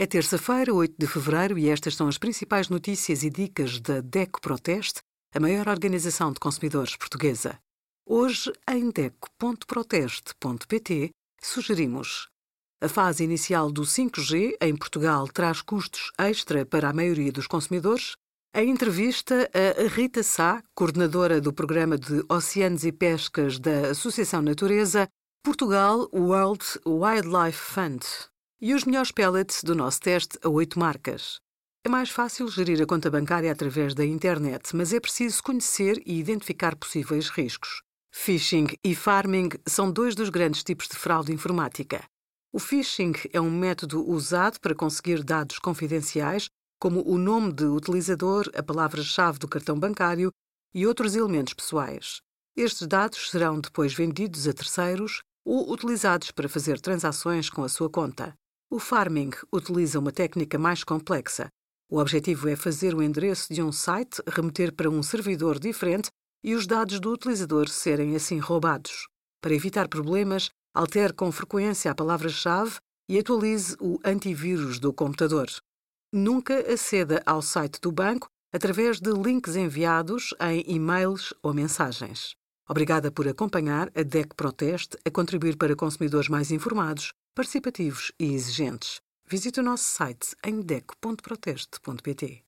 É terça-feira, 8 de fevereiro, e estas são as principais notícias e dicas da DECO Proteste, a maior organização de consumidores portuguesa. Hoje, em DECO.proteste.pt, sugerimos a fase inicial do 5G em Portugal traz custos extra para a maioria dos consumidores. A entrevista a Rita Sá, coordenadora do programa de Oceanos e Pescas da Associação Natureza, Portugal World Wildlife Fund e os melhores pellets do nosso teste a oito marcas. É mais fácil gerir a conta bancária através da internet, mas é preciso conhecer e identificar possíveis riscos. Phishing e farming são dois dos grandes tipos de fraude informática. O phishing é um método usado para conseguir dados confidenciais, como o nome de utilizador, a palavra-chave do cartão bancário e outros elementos pessoais. Estes dados serão depois vendidos a terceiros ou utilizados para fazer transações com a sua conta. O farming utiliza uma técnica mais complexa. O objetivo é fazer o endereço de um site remeter para um servidor diferente e os dados do utilizador serem assim roubados. Para evitar problemas, altere com frequência a palavra-chave e atualize o antivírus do computador. Nunca aceda ao site do banco através de links enviados em e-mails ou mensagens. Obrigada por acompanhar a DEC Proteste a contribuir para consumidores mais informados participativos e exigentes. Visite o nosso site em deco.proteste.pt.